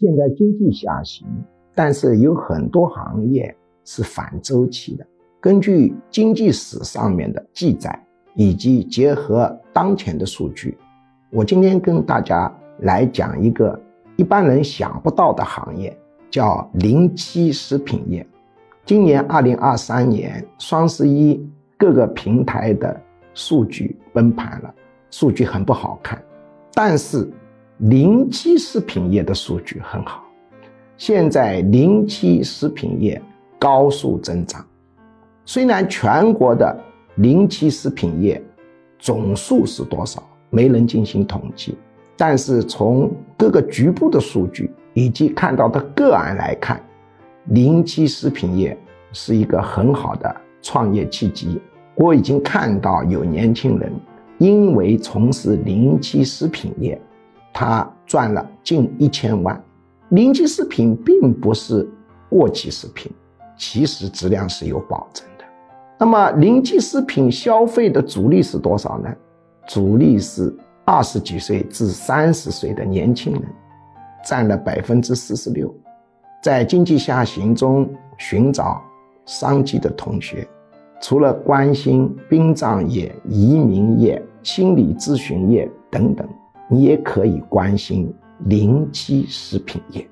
现在经济下行，但是有很多行业是反周期的。根据经济史上面的记载，以及结合当前的数据，我今天跟大家来讲一个一般人想不到的行业，叫零七食品业。今年二零二三年双十一，各个平台的数据崩盘了，数据很不好看。但是零七食品业的数据很好，现在零七食品业高速增长。虽然全国的零七食品业总数是多少，没人进行统计，但是从各个局部的数据以及看到的个案来看。零七食品业是一个很好的创业契机。我已经看到有年轻人因为从事零七食品业，他赚了近一千万。零七食品并不是过期食品，其实质量是有保证的。那么零七食品消费的主力是多少呢？主力是二十几岁至三十岁的年轻人，占了百分之四十六。在经济下行中寻找商机的同学，除了关心殡葬业、移民业、心理咨询业等等，你也可以关心零基食品业。